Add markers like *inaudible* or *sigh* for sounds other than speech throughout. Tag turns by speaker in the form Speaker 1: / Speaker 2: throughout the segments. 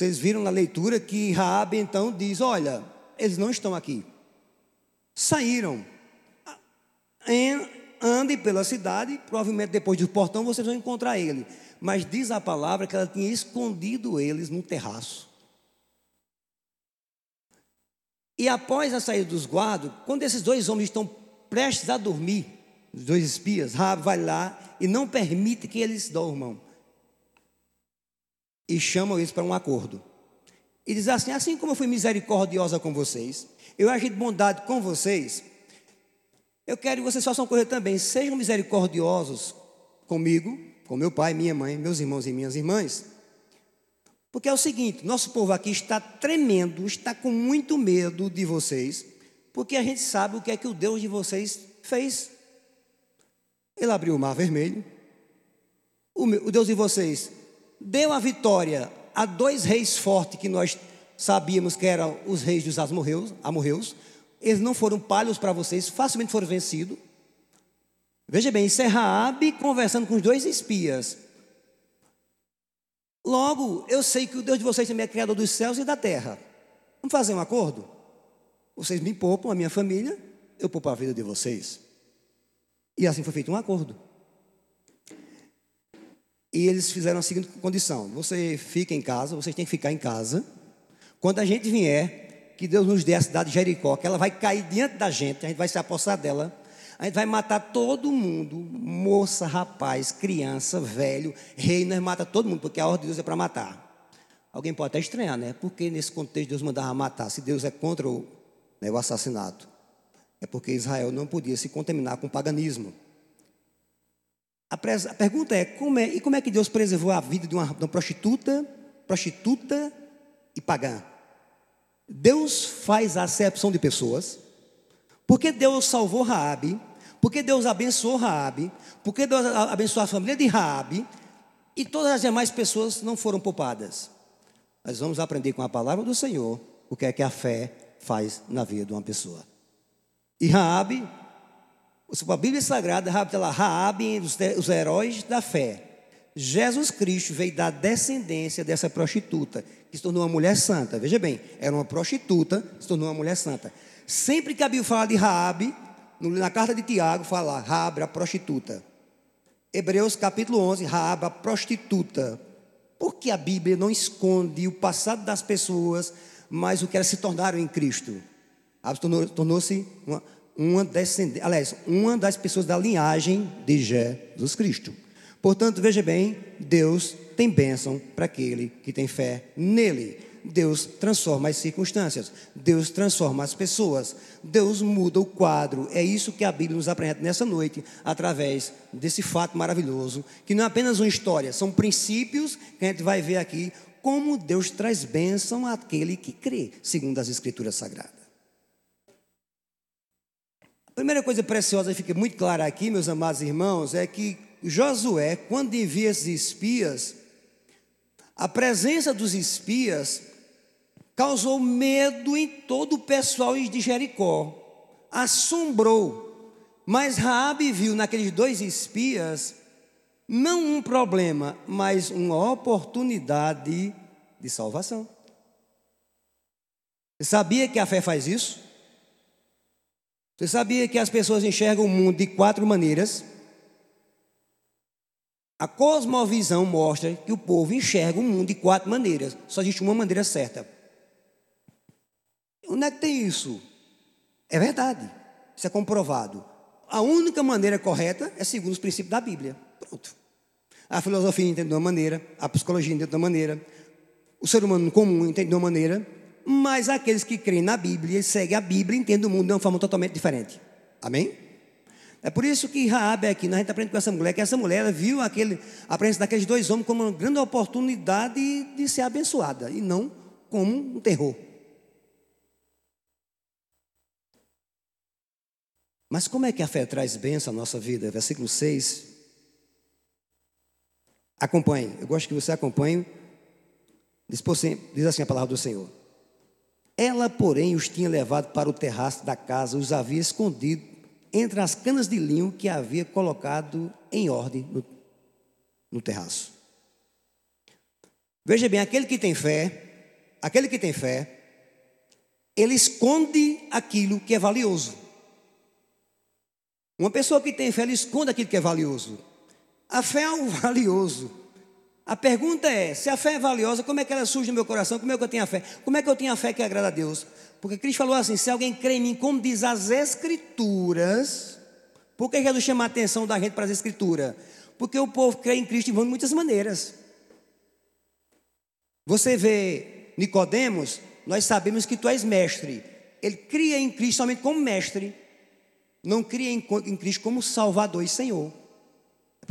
Speaker 1: Vocês viram na leitura que Raabe então diz: Olha, eles não estão aqui. Saíram. Andem pela cidade, provavelmente depois do portão vocês vão encontrar ele. Mas diz a palavra que ela tinha escondido eles no terraço. E após a saída dos guardas, quando esses dois homens estão prestes a dormir, os dois espias, Raab vai lá e não permite que eles dormam. E chamam eles para um acordo. E diz assim: assim como eu fui misericordiosa com vocês, eu agi de bondade com vocês, eu quero que vocês façam coisa também. Sejam misericordiosos comigo, com meu pai, minha mãe, meus irmãos e minhas irmãs. Porque é o seguinte: nosso povo aqui está tremendo, está com muito medo de vocês, porque a gente sabe o que é que o Deus de vocês fez. Ele abriu o mar vermelho, o, Deus de vocês deu a vitória a dois reis fortes que nós sabíamos que eram os reis dos amorreus, amorreus. Eles não foram palhos para vocês, facilmente foram vencidos. Veja bem, isso é Raabe conversando com os dois espias. Logo, eu sei que o Deus de vocês também é criador dos céus e da terra. Vamos fazer um acordo? Vocês me poupam, a minha família, eu poupo a vida de vocês. E assim foi feito um acordo. E eles fizeram a seguinte condição: você fica em casa, vocês têm que ficar em casa. Quando a gente vier, que Deus nos dê a cidade de Jericó, que ela vai cair diante da gente, a gente vai se apossar dela. A gente vai matar todo mundo, moça, rapaz, criança, velho, rei, nós mata todo mundo, porque a ordem de Deus é para matar. Alguém pode até estranhar, né? Porque nesse contexto Deus mandava matar, se Deus é contra o, né, o assassinato. É porque Israel não podia se contaminar com o paganismo. A, a pergunta é, como é, e como é que Deus preservou a vida de uma, de uma prostituta, prostituta e pagã? Deus faz a acepção de pessoas, porque Deus salvou Raabe, porque Deus abençoou Raabe, porque Deus abençoou a família de Raabe, e todas as demais pessoas não foram poupadas. Nós vamos aprender com a palavra do Senhor o que é que a fé faz na vida de uma pessoa. E Raabe, a Bíblia Sagrada, está lá, Raabe, os, os heróis da fé. Jesus Cristo veio da descendência dessa prostituta, que se tornou uma mulher santa. Veja bem, era uma prostituta, se tornou uma mulher santa. Sempre que a Bíblia fala de Raabe, na carta de Tiago fala Raabe, a prostituta. Hebreus capítulo 11, Raabe, a prostituta. Por que a Bíblia não esconde o passado das pessoas, mas o que elas se tornaram em Cristo? Raabe tornou-se uma, uma descendente, aliás, uma das pessoas da linhagem de Jesus Cristo. Portanto, veja bem, Deus tem bênção para aquele que tem fé nele. Deus transforma as circunstâncias, Deus transforma as pessoas, Deus muda o quadro. É isso que a Bíblia nos apresenta nessa noite, através desse fato maravilhoso, que não é apenas uma história, são princípios que a gente vai ver aqui, como Deus traz bênção àquele que crê, segundo as Escrituras Sagradas. Primeira coisa preciosa fica muito clara aqui, meus amados irmãos, é que Josué, quando envia esses espias, a presença dos espias causou medo em todo o pessoal de Jericó, assombrou. Mas Raabe viu naqueles dois espias não um problema, mas uma oportunidade de salvação. Sabia que a fé faz isso? Você sabia que as pessoas enxergam o mundo de quatro maneiras? A cosmovisão mostra que o povo enxerga o mundo de quatro maneiras. Só existe uma maneira certa. Onde é que tem isso? É verdade. Isso é comprovado. A única maneira correta é segundo os princípios da Bíblia. Pronto. A filosofia entende de uma maneira, a psicologia entende de uma maneira, o ser humano comum entende de uma maneira, mas aqueles que creem na Bíblia e seguem a Bíblia entendem o mundo de uma forma totalmente diferente. Amém? É por isso que Raabe aqui, a gente aprende com essa mulher, que essa mulher viu aquele, a presença daqueles dois homens como uma grande oportunidade de ser abençoada e não como um terror. Mas como é que a fé traz bênção à nossa vida? Versículo 6. Acompanhe, eu gosto que você acompanhe. Diz assim a palavra do Senhor. Ela, porém, os tinha levado para o terraço da casa, os havia escondido entre as canas de linho que havia colocado em ordem no, no terraço. Veja bem, aquele que tem fé, aquele que tem fé, ele esconde aquilo que é valioso. Uma pessoa que tem fé, ela esconde aquilo que é valioso. A fé é algo *laughs* valioso. A pergunta é: se a fé é valiosa, como é que ela surge no meu coração? Como é que eu tenho a fé? Como é que eu tenho a fé que agrada a Deus? Porque Cristo falou assim: se alguém crê em mim, como diz as Escrituras, por que Jesus chama a atenção da gente para as Escrituras? Porque o povo crê em Cristo de muitas maneiras. Você vê Nicodemos, nós sabemos que tu és mestre. Ele cria em Cristo somente como mestre, não cria em, Cristo como Salvador e Senhor.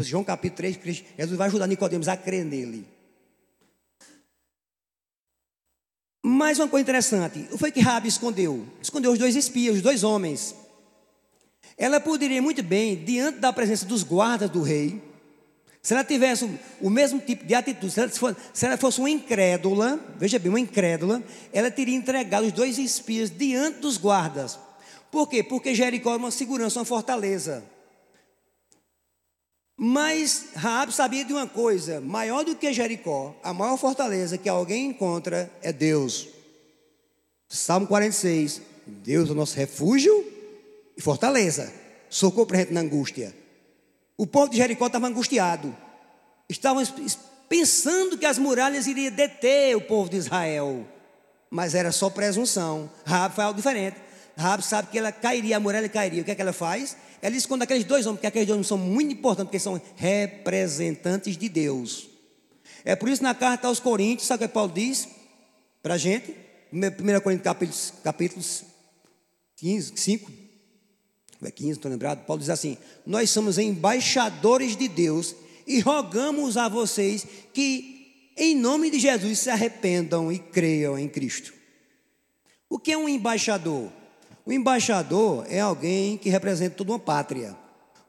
Speaker 1: João capítulo 3, Cristo, Jesus vai ajudar Nicodemos a crer nele. Mais uma coisa interessante, o foi que Rabi escondeu? Escondeu os dois espias, os dois homens. Ela poderia muito bem, diante da presença dos guardas do rei, se ela tivesse o mesmo tipo de atitude, se ela, fosse, se ela fosse uma incrédula, veja bem, uma incrédula, ela teria entregado os dois espias diante dos guardas. Por quê? Porque Jericó é uma segurança, uma fortaleza. Mas Raab sabia de uma coisa: maior do que Jericó, a maior fortaleza que alguém encontra é Deus. Salmo 46: Deus é o nosso refúgio e fortaleza, socorro para a gente na angústia. O povo de Jericó estava angustiado, estavam pensando que as muralhas iriam deter o povo de Israel, mas era só presunção. Raab foi algo diferente. Raab sabe que ela cairia, a muralha cairia. O que é que ela faz? Ela esconde aqueles dois homens, porque aqueles dois homens são muito importantes, porque são representantes de Deus. É por isso na carta aos Coríntios, sabe o que Paulo diz para a gente? 1 Coríntios capítulos 15, 5, é 15, estou lembrado. Paulo diz assim: Nós somos embaixadores de Deus e rogamos a vocês que, em nome de Jesus, se arrependam e creiam em Cristo. O que é um embaixador? O embaixador é alguém que representa toda uma pátria.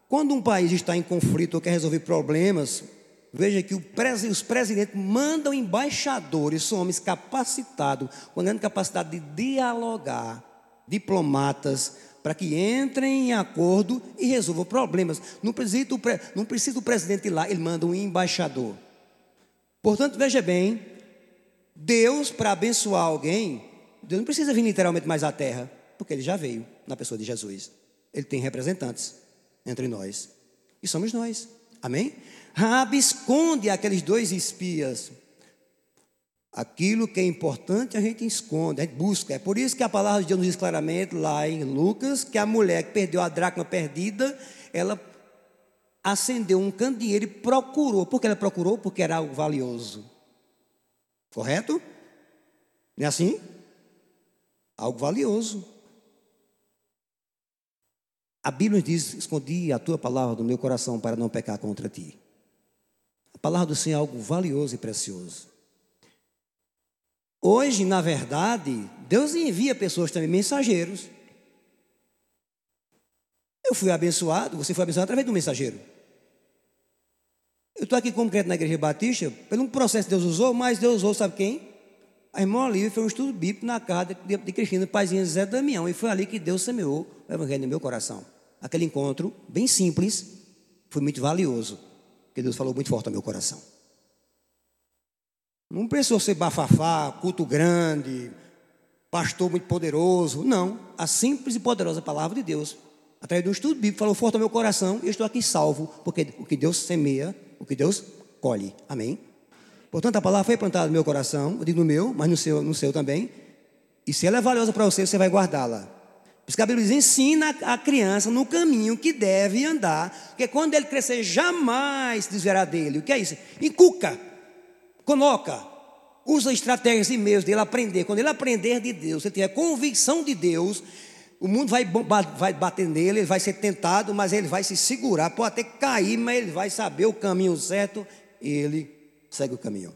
Speaker 1: Quando um país está em conflito ou quer resolver problemas, veja que os presidentes mandam embaixadores, são homens capacitados, com grande capacidade de dialogar, diplomatas, para que entrem em acordo e resolvam problemas. Não precisa, não precisa o presidente ir lá, ele manda um embaixador. Portanto, veja bem, Deus, para abençoar alguém, Deus não precisa vir literalmente mais à terra, porque ele já veio na pessoa de Jesus. Ele tem representantes entre nós, e somos nós. Amém? Rabi esconde aqueles dois espias Aquilo que é importante a gente esconde, a gente busca. É por isso que a palavra de Deus nos diz claramente lá em Lucas que a mulher que perdeu a dracma perdida, ela acendeu um candeeiro e procurou. Por que ela procurou? Porque era algo valioso. Correto? Não é assim? Algo valioso. A Bíblia diz: Escondi a tua palavra no meu coração para não pecar contra ti. A palavra do Senhor é algo valioso e precioso. Hoje, na verdade, Deus envia pessoas também, mensageiros. Eu fui abençoado, você foi abençoado através do mensageiro. Eu estou aqui como crente na igreja batista, pelo processo que Deus usou, mas Deus usou, sabe quem? A irmã Olivia fez um estudo bíblico na casa de, de Cristina, paizinho Zé Damião, e foi ali que Deus semeou o evangelho no meu coração. Aquele encontro, bem simples, foi muito valioso, porque Deus falou muito forte ao meu coração. Não precisou ser bafafá, culto grande, pastor muito poderoso. Não. A simples e poderosa palavra de Deus, através do estudo bíblico, falou forte ao meu coração e eu estou aqui salvo, porque o que Deus semeia, o que Deus colhe. Amém? Portanto, a palavra foi plantada no meu coração, eu digo no meu, mas no seu, no seu também. E se ela é valiosa para você, você vai guardá-la. Bíblia diz: ensina a criança no caminho que deve andar, porque quando ele crescer, jamais desviará dele. O que é isso? Encuca. Coloca, usa estratégias e meios dele aprender. Quando ele aprender de Deus, ele tiver convicção de Deus, o mundo vai, vai bater nele, ele vai ser tentado, mas ele vai se segurar, pode até cair, mas ele vai saber o caminho certo e ele segue o caminho.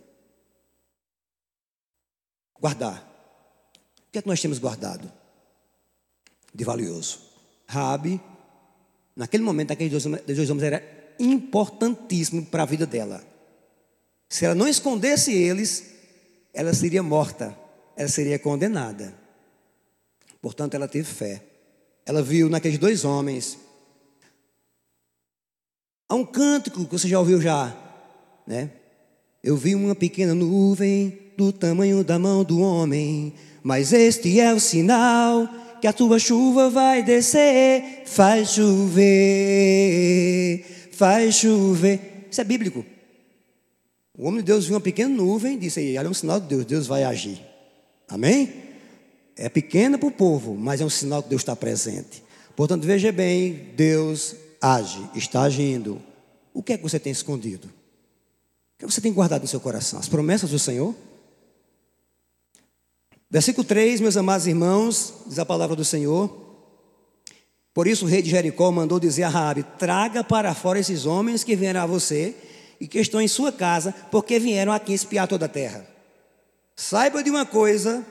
Speaker 1: Guardar. O que é que nós temos guardado? De valioso. Rabi, naquele momento, aqueles dois, homens era importantíssimo para a vida dela. Se ela não escondesse eles, ela seria morta, ela seria condenada. Portanto, ela teve fé. Ela viu naqueles dois homens. Há um cântico que você já ouviu já, né? Eu vi uma pequena nuvem do tamanho da mão do homem, mas este é o sinal que a tua chuva vai descer, faz chover, faz chover. Isso é bíblico. O homem de Deus viu uma pequena nuvem e disse: aí, olha, é um sinal de Deus, Deus vai agir. Amém? É pequena para o povo, mas é um sinal que Deus está presente. Portanto, veja bem: Deus age, está agindo. O que é que você tem escondido? O que você tem guardado no seu coração? As promessas do Senhor? Versículo 3, meus amados irmãos, diz a palavra do Senhor. Por isso o rei de Jericó mandou dizer a Raabe: Traga para fora esses homens que vieram a você e que estão em sua casa, porque vieram aqui espiar toda a terra. Saiba de uma coisa: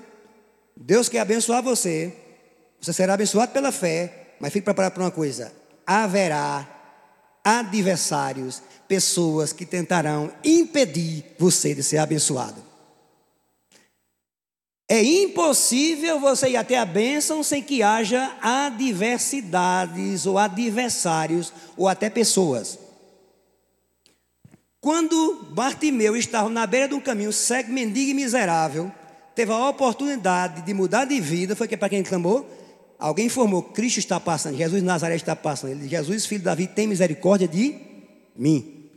Speaker 1: Deus quer abençoar você, você será abençoado pela fé, mas fique preparado para uma coisa: haverá adversários, pessoas que tentarão impedir você de ser abençoado. É impossível você ir até a bênção sem que haja adversidades ou adversários ou até pessoas. Quando Bartimeu estava na beira de um caminho cego, mendigo e miserável, teve a oportunidade de mudar de vida, foi que para quem clamou? Alguém informou: Cristo está passando, Jesus de Nazaré está passando. Ele, Jesus, filho de Davi, tem misericórdia de mim.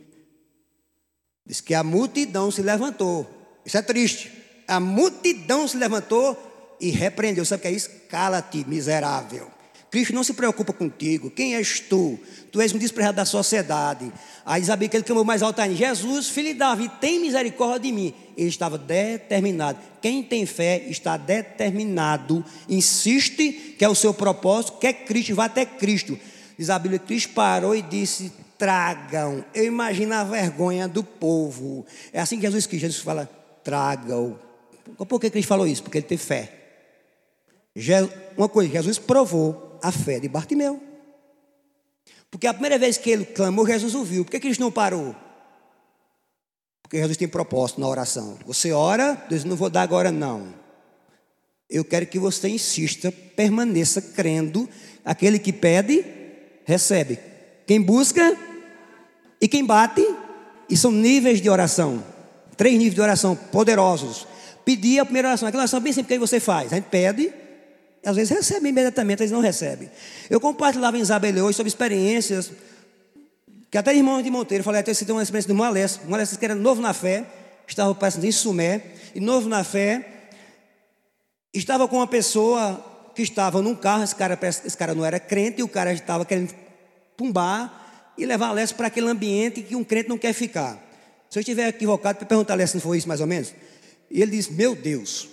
Speaker 1: Diz que a multidão se levantou. Isso é triste a multidão se levantou e repreendeu. Sabe o que é isso? Cala-te, miserável. Cristo não se preocupa contigo. Quem és tu? Tu és um desprezado da sociedade. Aí Isabel que ele clamou mais alto ainda: Jesus, filho de Davi, tem misericórdia de mim. Ele estava determinado. Quem tem fé está determinado. Insiste que é o seu propósito, quer Cristo, vá até Cristo. Diz a Bíblia, Cristo parou e disse: tragam. Eu imagino a vergonha do povo. É assim que Jesus quis. Jesus fala: tragam por que Cristo falou isso? Porque ele teve fé. Uma coisa, Jesus provou a fé de Bartimeu. Porque a primeira vez que ele clamou, Jesus ouviu. Por que Cristo não parou? Porque Jesus tem propósito na oração. Você ora, Deus não vou dar agora não. Eu quero que você insista, permaneça crendo. Aquele que pede, recebe. Quem busca e quem bate, e são níveis de oração. Três níveis de oração poderosos pedir a primeira oração. Aquela oração bem simples que você faz. A gente pede, às vezes recebe imediatamente, às vezes não recebe. Eu compartilhava em Isabel hoje sobre experiências, que até irmão de Monteiro, falei até tem uma experiência de uma Alessio, uma Alessio que era novo na fé, estava passando em Sumé, e novo na fé, estava com uma pessoa que estava num carro, esse cara, esse cara não era crente, e o cara estava querendo pumbar e levar Alessio para aquele ambiente que um crente não quer ficar. Se eu estiver equivocado, para perguntar a Alessio se foi isso mais ou menos. E ele disse: Meu Deus,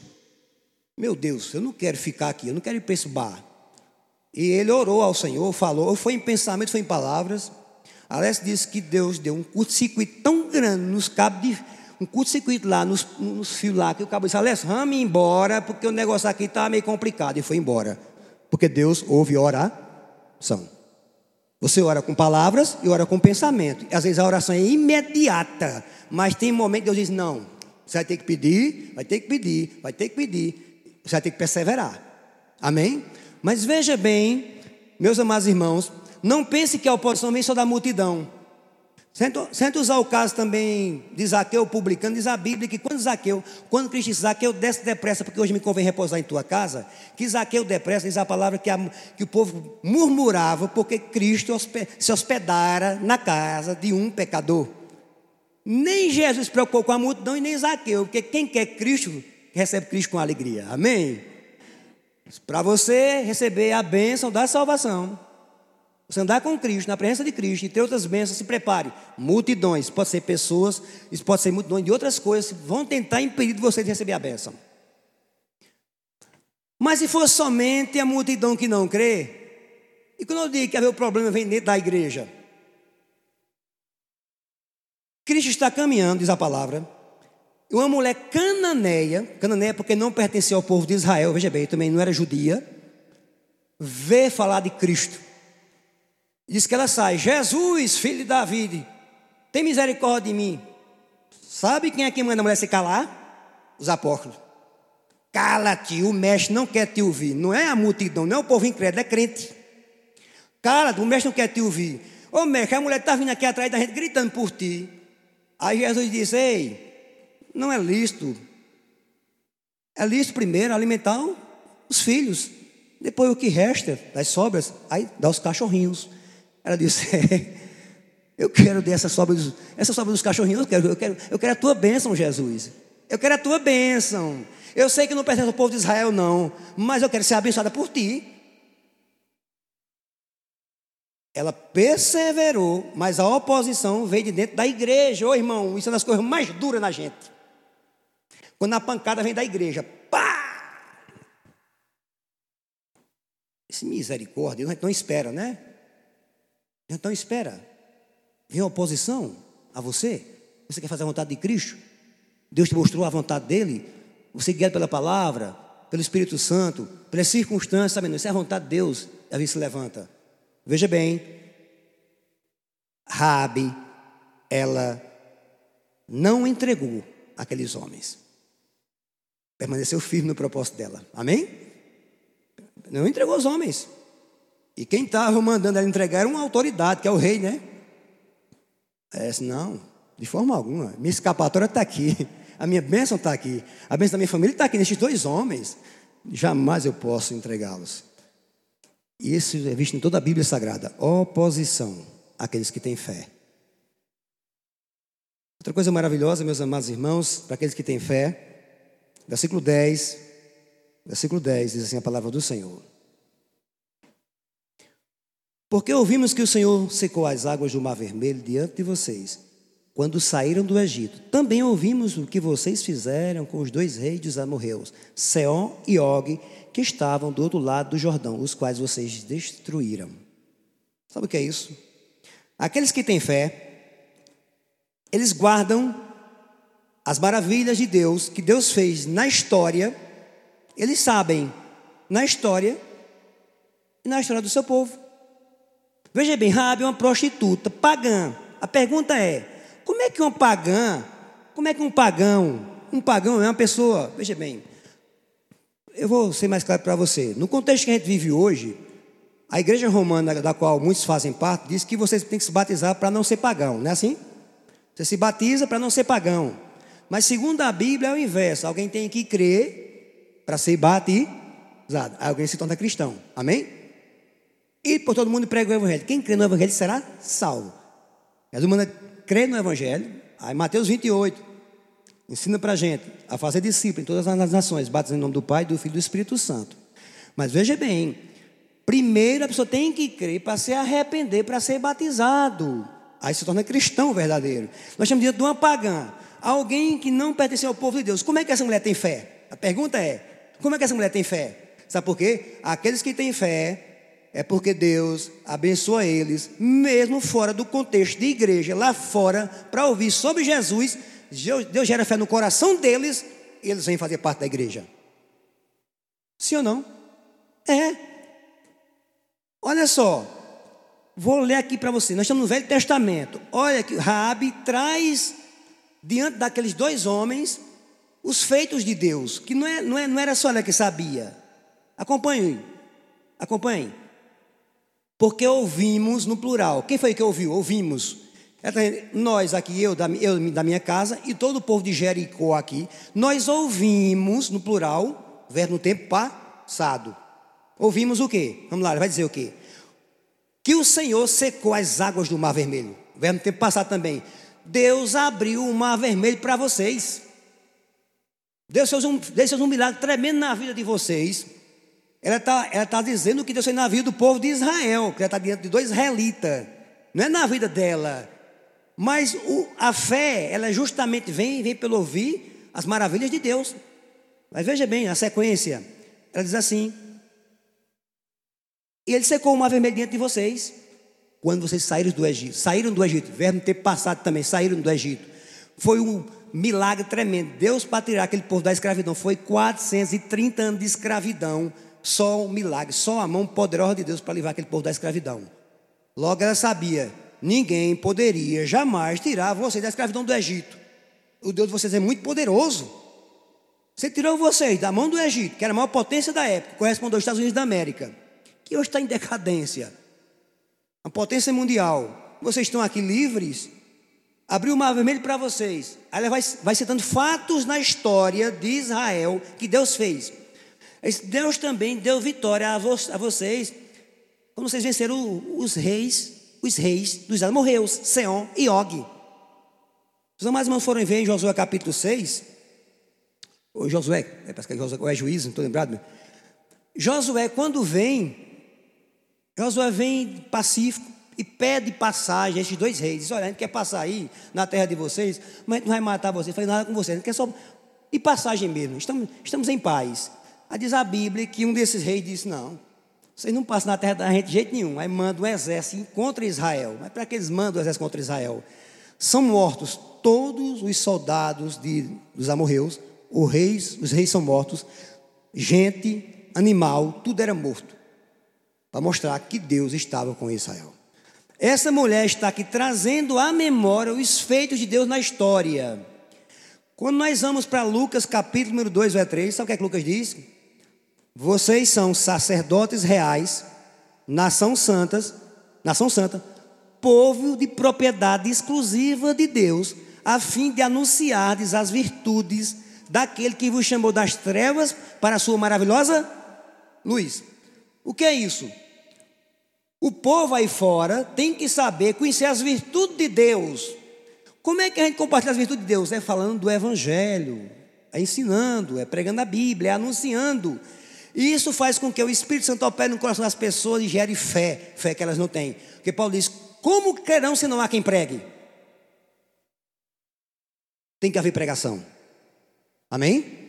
Speaker 1: meu Deus, eu não quero ficar aqui, eu não quero ir para esse bar. E ele orou ao Senhor, falou, foi em pensamento, foi em palavras. Alessio disse que Deus deu um curto-circuito tão grande nos cabos de. Um curto-circuito lá, nos, nos fios lá, que o cabo disse: Alessio, vamos embora, porque o negócio aqui está meio complicado. E foi embora. Porque Deus ouve oração. Você ora com palavras e ora com pensamento. Às vezes a oração é imediata, mas tem momentos que Deus diz: Não, você vai ter que pedir, vai ter que pedir, vai ter que pedir. Você vai ter que perseverar. Amém? Mas veja bem, meus amados irmãos, não pense que a oposição vem só da multidão. Senta usar o caso também de Zaqueu publicano, diz a Bíblia que quando Zaqueu, quando Cristo disse, Zaqueu desce depressa, porque hoje me convém repousar em tua casa, que Zaqueu depressa, diz a palavra que, a, que o povo murmurava porque Cristo se hospedara na casa de um pecador. Nem Jesus se preocupou com a multidão e nem Zaqueu, porque quem quer Cristo, recebe Cristo com alegria. Amém? Para você receber a bênção da salvação, você andar com Cristo, na presença de Cristo e ter outras bênçãos, se prepare. Multidões, pode ser pessoas, isso pode ser multidões de outras coisas, vão tentar impedir você de receber a bênção. Mas se for somente a multidão que não crê, e quando eu digo que o problema vem dentro da igreja, Cristo está caminhando, diz a palavra. E uma mulher cananeia, cananeia porque não pertencia ao povo de Israel, veja bem, também não era judia, vê falar de Cristo. Diz que ela sai, Jesus, filho de Davi, tem misericórdia de mim. Sabe quem é que manda a mulher se calar? Os apóstolos. Cala-te, o mestre não quer te ouvir. Não é a multidão, não é o povo incrédulo, é crente. Cala-te, o mestre não quer te ouvir. Ô mestre, a mulher está vindo aqui atrás da gente gritando por ti. Aí Jesus disse: Ei, não é lícito. É lícito primeiro alimentar os filhos. Depois o que resta das sobras, aí dá os cachorrinhos. Ela disse: *laughs* Eu quero dessa sobra dos, essa sobra dos cachorrinhos, eu quero, eu quero, eu quero a tua bênção, Jesus. Eu quero a tua bênção. Eu sei que não pertence ao povo de Israel, não, mas eu quero ser abençoada por ti. Ela perseverou, mas a oposição veio de dentro da igreja. Ô irmão, isso é uma das coisas mais duras na gente. Quando a pancada vem da igreja, pá! Esse misericórdia, não espera, né? Então espera. Vem oposição a você. Você quer fazer a vontade de Cristo? Deus te mostrou a vontade dele. Você guiado pela palavra, pelo Espírito Santo, pelas circunstâncias, sabe? Isso é a vontade de Deus. A vida se levanta. Veja bem, Rabi, ela não entregou aqueles homens. Permaneceu firme no propósito dela. Amém? Não entregou os homens. E quem estava mandando ela entregar era uma autoridade, que é o rei, né? É, não, de forma alguma. Minha escapatória está aqui. A minha bênção está aqui. A bênção da minha família está aqui, nesses dois homens. Jamais eu posso entregá-los. E isso é visto em toda a Bíblia Sagrada. Oposição àqueles que têm fé. Outra coisa maravilhosa, meus amados irmãos, para aqueles que têm fé, versículo 10, versículo 10 diz assim a palavra do Senhor. Porque ouvimos que o Senhor secou as águas do Mar Vermelho diante de vocês, quando saíram do Egito. Também ouvimos o que vocês fizeram com os dois reis dos amorreus, Seom e Og, que estavam do outro lado do Jordão, os quais vocês destruíram. Sabe o que é isso? Aqueles que têm fé, eles guardam as maravilhas de Deus que Deus fez na história, eles sabem na história e na história do seu povo. Veja bem, Rabi é uma prostituta pagã. A pergunta é: como é que um pagã, como é que um pagão, um pagão é uma pessoa, veja bem, eu vou ser mais claro para você. No contexto que a gente vive hoje, a igreja romana, da qual muitos fazem parte, diz que você tem que se batizar para não ser pagão, não é assim? Você se batiza para não ser pagão. Mas segundo a Bíblia é o inverso. Alguém tem que crer para ser batizado. Alguém se torna cristão. Amém? E por todo mundo prega o Evangelho. Quem crê no Evangelho será salvo. Jesus manda crer no Evangelho. Aí Mateus 28 ensina para a gente a fazer discípulo em todas as nações, batizando em nome do Pai, do Filho e do Espírito Santo. Mas veja bem, primeiro a pessoa tem que crer para se arrepender, para ser batizado. Aí se torna cristão verdadeiro. Nós chamamos de uma pagã. Alguém que não pertence ao povo de Deus. Como é que essa mulher tem fé? A pergunta é: como é que essa mulher tem fé? Sabe por quê? Aqueles que têm fé é porque Deus abençoa eles, mesmo fora do contexto de igreja, lá fora, para ouvir sobre Jesus. Deus gera fé no coração deles e eles vêm fazer parte da igreja. Sim ou não? É. Olha só, vou ler aqui para você. Nós estamos no Velho Testamento. Olha que Raabe traz diante daqueles dois homens os feitos de Deus, que não, é, não, é, não era só ela que sabia. Acompanhe, acompanhe. Porque ouvimos no plural. Quem foi que ouviu? Ouvimos. Nós aqui, eu da, eu da minha casa e todo o povo de Jericó aqui, nós ouvimos no plural, verbo no tempo passado. Ouvimos o quê? Vamos lá, vai dizer o quê? Que o Senhor secou as águas do Mar Vermelho. Verbo no tempo passado também. Deus abriu o Mar Vermelho para vocês. Deus fez, um, Deus fez um milagre tremendo na vida de vocês. Ela está ela tá dizendo que Deus fez na vida do povo de Israel, que ela está diante de dois israelitas. Não é na vida dela. Mas o, a fé, ela justamente vem, vem pelo ouvir as maravilhas de Deus. Mas veja bem, a sequência. Ela diz assim: E ele secou o mar vermelho diante de vocês, quando vocês saíram do Egito. Saíram do Egito, verbo ter passado também, saíram do Egito. Foi um milagre tremendo. Deus, para tirar aquele povo da escravidão, foi 430 anos de escravidão só um milagre, só a mão poderosa de Deus para livrar aquele povo da escravidão. Logo ela sabia, ninguém poderia jamais tirar vocês da escravidão do Egito. O Deus de vocês é muito poderoso. Você tirou vocês da mão do Egito, que era a maior potência da época, correspondeu aos Estados Unidos da América, que hoje está em decadência. A potência mundial. Vocês estão aqui livres, abriu o mar vermelho para vocês. Aí ela vai, vai citando fatos na história de Israel que Deus fez. Deus também deu vitória a, vo, a vocês quando vocês venceram os reis, os reis dos amorreus, Seon e Og. Os amados irmãos foram ver em Josué capítulo 6, ou Josué, é, parece que é Josué, ou é juízo, não estou lembrado. Josué, quando vem, Josué vem pacífico e pede passagem a esses dois reis. Diz: Olha, a gente quer passar aí na terra de vocês, mas a gente não vai matar vocês, não nada com vocês, a gente quer só. E passagem mesmo, estamos, estamos em paz. Aí diz a Bíblia que um desses reis disse: Não, vocês não passam na terra da gente de jeito nenhum. Aí manda um exército contra Israel. Mas para que eles mandam o exército contra Israel? São mortos todos os soldados de, dos amorreus, os reis, os reis são mortos, gente, animal, tudo era morto. Para mostrar que Deus estava com Israel. Essa mulher está aqui trazendo à memória os feitos de Deus na história. Quando nós vamos para Lucas capítulo número 2, verso 3, sabe o que, é que Lucas diz? Vocês são sacerdotes reais, nação santas, nação santa, povo de propriedade exclusiva de Deus, a fim de anunciardes as virtudes daquele que vos chamou das trevas para a sua maravilhosa luz. O que é isso? O povo aí fora tem que saber conhecer as virtudes de Deus. Como é que a gente compartilha as virtudes de Deus? É falando do Evangelho, é ensinando, é pregando a Bíblia, é anunciando. E isso faz com que o Espírito Santo opere no coração das pessoas e gere fé, fé que elas não têm. Porque Paulo diz: Como crerão se não há quem pregue? Tem que haver pregação. Amém?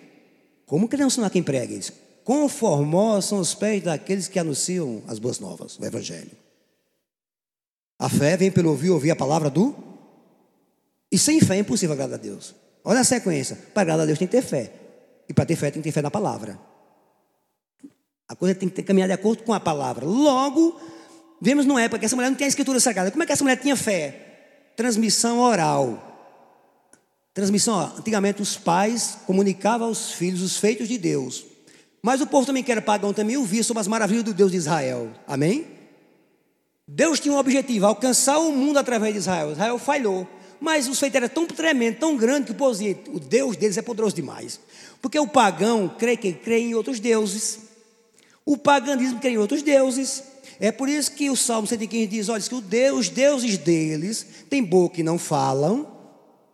Speaker 1: Como crerão se não há quem pregue? Conformosos são os pés daqueles que anunciam as boas novas, o Evangelho. A fé vem pelo ouvir, ouvir a palavra do. E sem fé é impossível agradar a Deus. Olha a sequência. Para agradar a Deus tem que ter fé. E para ter fé tem que ter fé na palavra. A coisa tem que caminhar de acordo com a palavra. Logo, vemos numa época que essa mulher não tinha a escritura sagrada. Como é que essa mulher tinha fé? Transmissão oral. Transmissão, ó, antigamente os pais comunicavam aos filhos os feitos de Deus. Mas o povo também que era pagão também ouvia sobre as maravilhas do Deus de Israel. Amém? Deus tinha um objetivo, alcançar o mundo através de Israel. Israel falhou. Mas os feitos eram tão tremendo, tão grande que o povo dizia, o Deus deles é poderoso demais. Porque o pagão crê que crê em outros deuses. O paganismo crê em outros deuses. É por isso que o Salmo 115 diz: olha, que Deus, os deuses deles têm boca e não falam,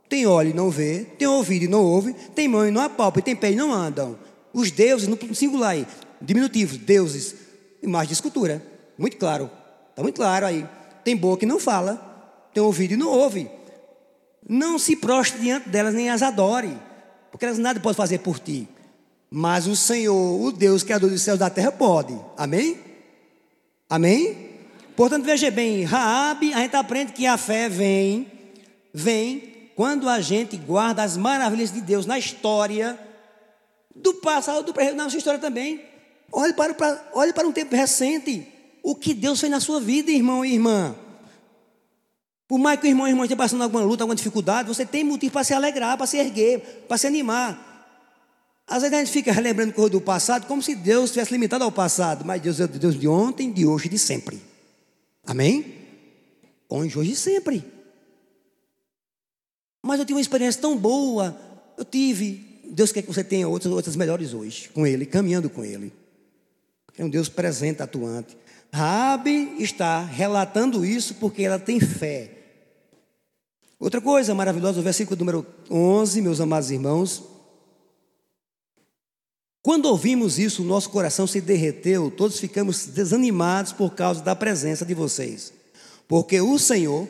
Speaker 1: tem olho e não vê, tem ouvido e não ouve, tem mão e não apalpa, tem pé e não andam. Os deuses, no singular aí, diminutivo, deuses, imagem de escultura, muito claro, está muito claro aí. Tem boca e não fala, tem ouvido e não ouve. Não se prostre diante delas, nem as adore, porque elas nada podem fazer por ti. Mas o Senhor, o Deus criador dos céus e da terra, pode. Amém? Amém? Portanto, veja bem, Raabe, a gente aprende que a fé vem, vem quando a gente guarda as maravilhas de Deus na história do passado, do presente, na nossa história também. Olhe para, para, olhe para um tempo recente. O que Deus fez na sua vida, irmão e irmã. Por mais que o irmão e irmã esteja passando alguma luta, alguma dificuldade, você tem motivo para se alegrar, para se erguer, para se animar. Às vezes a gente fica relembrando coisas do passado como se Deus tivesse limitado ao passado, mas Deus é Deus de ontem, de hoje e de sempre. Amém? Hoje, hoje e sempre. Mas eu tive uma experiência tão boa, eu tive. Deus quer que você tenha outras, outras melhores hoje, com Ele, caminhando com Ele. É um Deus presente, atuante. Rabi está relatando isso porque ela tem fé. Outra coisa maravilhosa, o versículo número 11, meus amados irmãos, quando ouvimos isso, nosso coração se derreteu, todos ficamos desanimados por causa da presença de vocês. Porque o Senhor,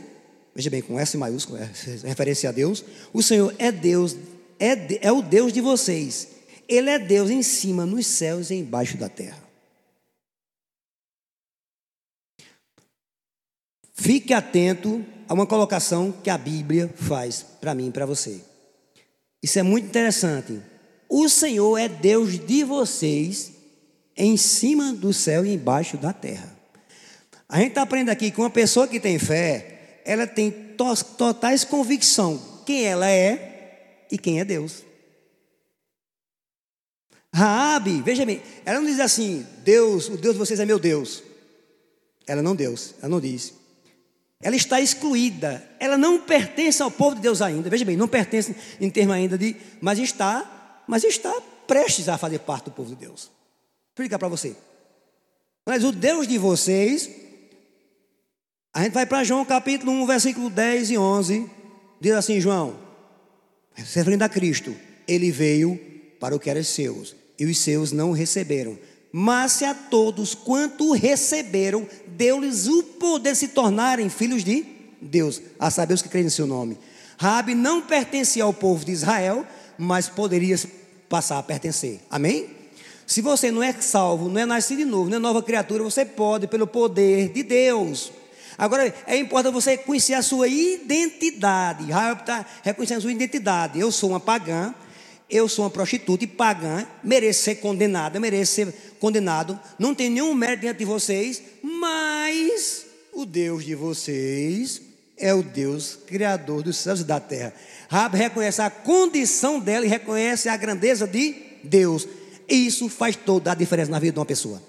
Speaker 1: veja bem, com S maiúsculo, é *laughs* referência a Deus, o Senhor é Deus, é, é o Deus de vocês. Ele é Deus em cima, nos céus e embaixo da terra. Fique atento a uma colocação que a Bíblia faz para mim e para você. Isso é muito interessante. O Senhor é Deus de vocês, em cima do céu e embaixo da terra. A gente está aprendendo aqui que uma pessoa que tem fé, ela tem totais convicção quem ela é e quem é Deus. Raabe, veja bem, ela não diz assim, Deus, o Deus de vocês é meu Deus. Ela não Deus, ela não diz. Ela está excluída. Ela não pertence ao povo de Deus ainda. Veja bem, não pertence em termos ainda de, mas está, mas está prestes a fazer parte do povo de Deus. Explicar para você. Mas o Deus de vocês, a gente vai para João capítulo 1, versículo 10 e 11. Diz assim, João, se referindo a Cristo, ele veio para o que era seus, e os seus não receberam. Mas se a todos quanto receberam, deu-lhes o poder de se tornarem filhos de Deus, a saber os que creem em seu nome. Rabi não pertencia ao povo de Israel, mas poderia passar a pertencer. Amém? Se você não é salvo, não é nascido de novo, não é nova criatura, você pode, pelo poder de Deus. Agora, é importante você conhecer a sua identidade. Rabi está reconhecendo a sua identidade. Eu sou uma pagã, eu sou uma prostituta e pagã, mereço ser condenada, mereço ser condenado, não tem nenhum mérito diante de vocês, mas o Deus de vocês é o Deus criador dos céus e da terra. Rabi reconhece a condição dela e reconhece a grandeza de Deus. Isso faz toda a diferença na vida de uma pessoa.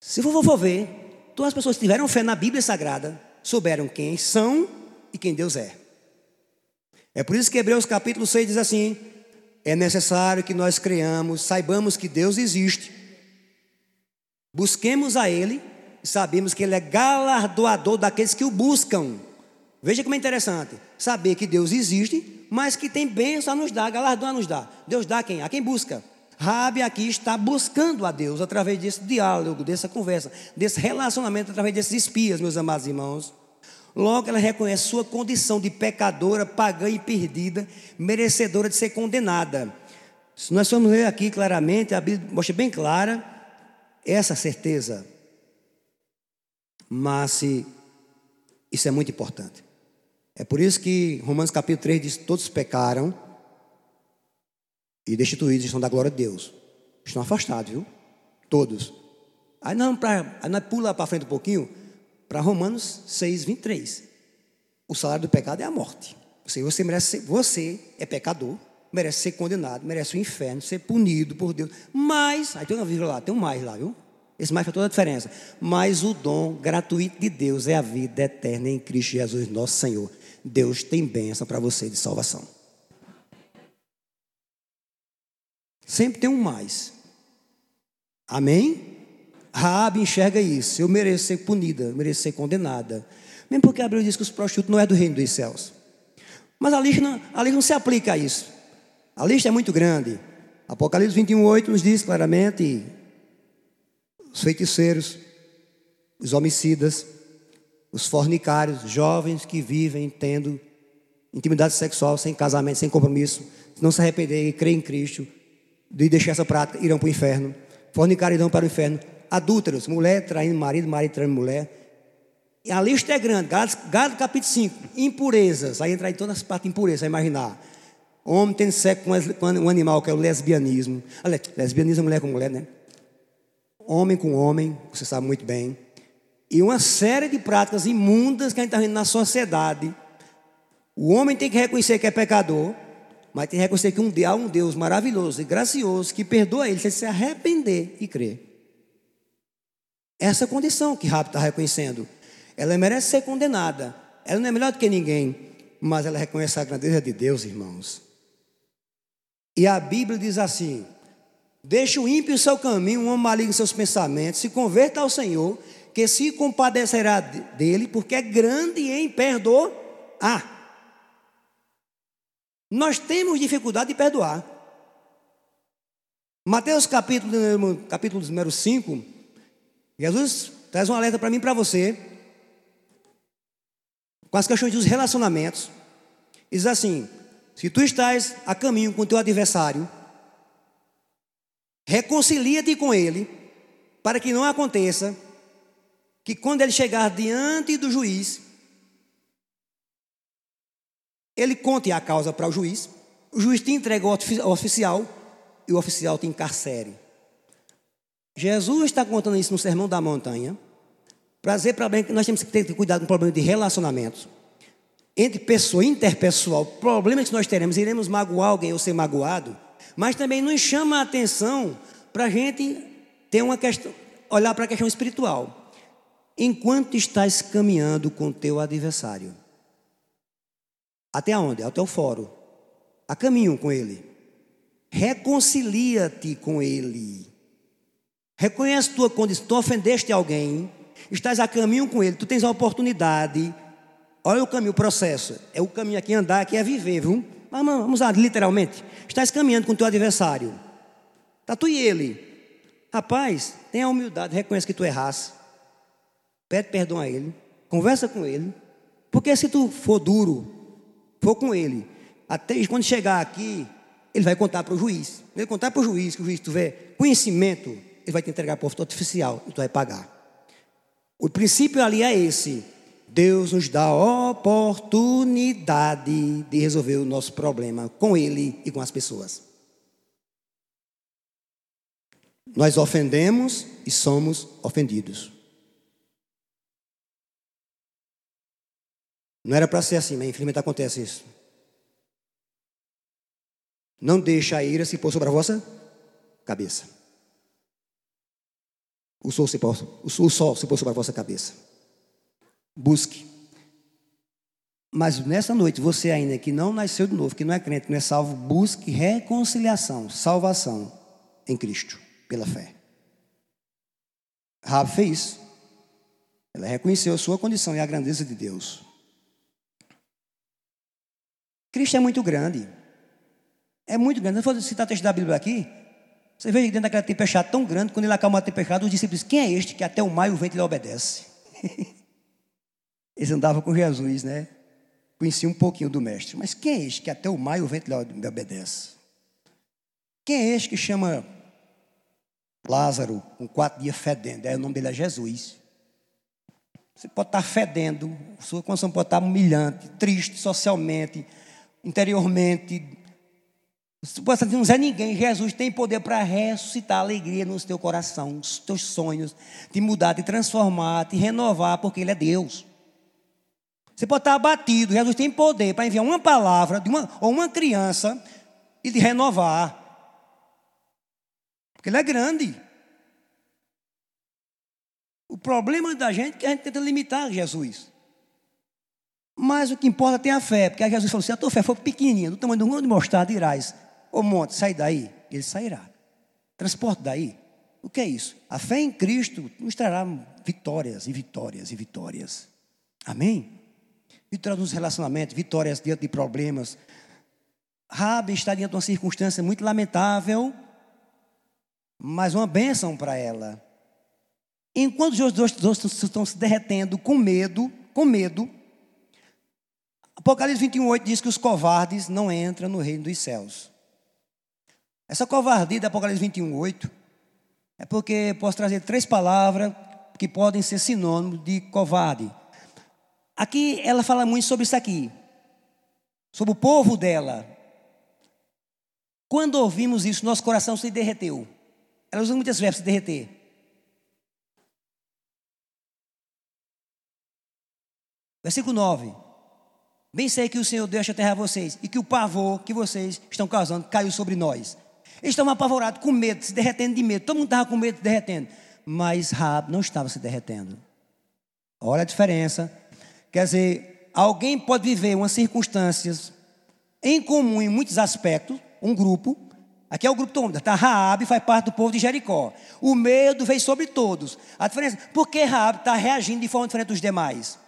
Speaker 1: Se for, for ver, todas as pessoas que tiveram fé na Bíblia Sagrada souberam quem são e quem Deus é. É por isso que Hebreus capítulo 6 diz assim: é necessário que nós creamos, saibamos que Deus existe, busquemos a Ele e sabemos que Ele é galardoador daqueles que o buscam. Veja como é interessante saber que Deus existe, mas que tem bênção a nos dar, galardão a nos dar. Deus dá a quem? A quem busca. Rabi aqui está buscando a Deus através desse diálogo, dessa conversa, desse relacionamento, através desses espias, meus amados irmãos. Logo, ela reconhece sua condição de pecadora, pagã e perdida, merecedora de ser condenada. Se nós formos ler aqui claramente, a Bíblia mostra bem clara essa certeza. Mas isso é muito importante. É por isso que Romanos capítulo 3 diz: Todos pecaram e destituídos estão da glória de Deus. Estão afastados, viu? Todos. Aí não, pra, aí nós pula para frente um pouquinho para Romanos 6, 23. O salário do pecado é a morte. Você, você, merece ser, você é pecador, merece ser condenado, merece o inferno, ser punido por Deus. Mas, aí tem uma vírgula lá, tem um mais lá, viu? Esse mais faz toda a diferença. Mas o dom gratuito de Deus é a vida eterna em Cristo Jesus, nosso Senhor. Deus tem bênção para você de salvação. Sempre tem um mais. Amém? Raabe enxerga isso. Eu mereço ser punida, eu mereço ser condenada. Mesmo porque a Bíblia diz que os prostitutos não é do reino dos céus. Mas a lista não, a lista não se aplica a isso. A lista é muito grande. Apocalipse 21, 8 nos diz claramente: os feiticeiros, os homicidas, os fornicários, jovens que vivem tendo intimidade sexual sem casamento, sem compromisso, não se arrepender e crer em Cristo, de deixar essa prática, irão para o inferno. Fornicários irão para o inferno adúlteros, mulher traindo marido, marido traindo mulher. E a lista é grande, Gado, capítulo 5, impurezas, aí entra em todas as partes impurezas, vai imaginar. Homem tendo sexo com um animal, que é o lesbianismo. Lesbianismo é mulher com mulher, né? Homem com homem, você sabe muito bem. E uma série de práticas imundas que a gente está vendo na sociedade. O homem tem que reconhecer que é pecador, mas tem que reconhecer que um, há um Deus maravilhoso e gracioso que perdoa ele se ele se arrepender e crer. Essa condição que Rabi está reconhecendo. Ela merece ser condenada. Ela não é melhor do que ninguém, mas ela reconhece a grandeza de Deus, irmãos. E a Bíblia diz assim: Deixa o ímpio o seu caminho, um homem maligno seus pensamentos, se converta ao Senhor, que se compadecerá dele, porque é grande em perdoar. Nós temos dificuldade de perdoar. Mateus capítulo, capítulo número 5, Jesus traz um alerta para mim e para você, com as questões dos relacionamentos. Diz assim: se tu estás a caminho com teu adversário, reconcilia-te com ele, para que não aconteça que quando ele chegar diante do juiz, ele conte a causa para o juiz, o juiz te entrega ao oficial e o oficial te encarcere. Jesus está contando isso no Sermão da Montanha, para dizer para bem que nós temos que ter cuidado com o problema de relacionamentos. Entre pessoa, interpessoal, problemas que nós teremos, iremos magoar alguém ou ser magoado, mas também nos chama a atenção para a gente ter uma questão, olhar para a questão espiritual. Enquanto estás caminhando com teu adversário. Até onde? Até o fórum. A caminho com ele. Reconcilia-te com ele. Reconhece tua condição. Tu ofendeste alguém, estás a caminho com ele, tu tens a oportunidade. Olha o caminho, o processo. É o caminho aqui andar, aqui é viver, viu? Mas vamos lá, literalmente. Estás caminhando com teu adversário. Está tu e ele. Rapaz, tenha a humildade, reconhece que tu erraste. Pede perdão a ele. Conversa com ele. Porque se tu for duro, for com ele, até quando chegar aqui, ele vai contar para o juiz. Ele contar para o juiz, que o juiz tiver conhecimento, ele vai te entregar para o oficial e tu vai pagar. O princípio ali é esse. Deus nos dá a oportunidade de resolver o nosso problema com Ele e com as pessoas. Nós ofendemos e somos ofendidos. Não era para ser assim, mas infelizmente acontece isso. Não deixe a ira se pôr sobre a vossa cabeça. O sol se pôr, o sol se pôr sobre a vossa cabeça. Busque. Mas nessa noite, você ainda que não nasceu de novo, que não é crente, não é salvo, busque reconciliação, salvação em Cristo, pela fé. Rabi fez. Ela reconheceu a sua condição e a grandeza de Deus. Cristo é muito grande. É muito grande. Se eu citar o texto da Bíblia aqui, você vê dentro daquela tempestade tão grande, quando ele acalma a tempestade, os discípulos quem é este que até o mar e o vento lhe obedece? *laughs* Eles andavam com Jesus, né? Conheciam um pouquinho do mestre. Mas quem é este que até o mar e o vento lhe obedece? Quem é este que chama Lázaro com quatro dias fedendo? É, o nome dele é Jesus. Você pode estar fedendo, sua condição pode estar humilhante, triste socialmente, interiormente. Você pode não é ninguém. Jesus tem poder para ressuscitar a alegria no teu coração, os teus sonhos, te mudar, te transformar, te renovar, porque Ele é Deus. Você pode estar abatido. Jesus tem poder para enviar uma palavra de uma, ou uma criança e te renovar. Porque Ele é grande. O problema da gente é que a gente tenta limitar Jesus. Mas o que importa é ter a fé, porque Jesus falou: se a tua fé for pequenininha, do tamanho um grão de mostarda, irás, ô monte, sai daí, ele sairá. Transporte daí. O que é isso? A fé em Cristo nos trará vitórias e vitórias e vitórias. Amém? Vitórias nos relacionamentos, vitórias diante de problemas. Rabi está diante de uma circunstância muito lamentável, mas uma bênção para ela. Enquanto os dois estão se derretendo com medo, com medo, Apocalipse 21, 8 diz que os covardes não entram no reino dos céus. Essa covardia da Apocalipse 21, 8 é porque posso trazer três palavras que podem ser sinônimos de covarde. Aqui ela fala muito sobre isso aqui, sobre o povo dela. Quando ouvimos isso, nosso coração se derreteu. Ela usa muitas verbos se derreter. Versículo 9. Bem sei que o Senhor deixa aterrar vocês e que o pavor que vocês estão causando caiu sobre nós. Eles estavam apavorados, com medo, se derretendo de medo. Todo mundo estava com medo, se derretendo. Mas Raab não estava se derretendo. Olha a diferença. Quer dizer, alguém pode viver umas circunstâncias em comum em muitos aspectos, um grupo. Aqui é o grupo todo. Tá, Raab faz parte do povo de Jericó. O medo veio sobre todos. A diferença, por que Raab está reagindo de forma diferente dos demais?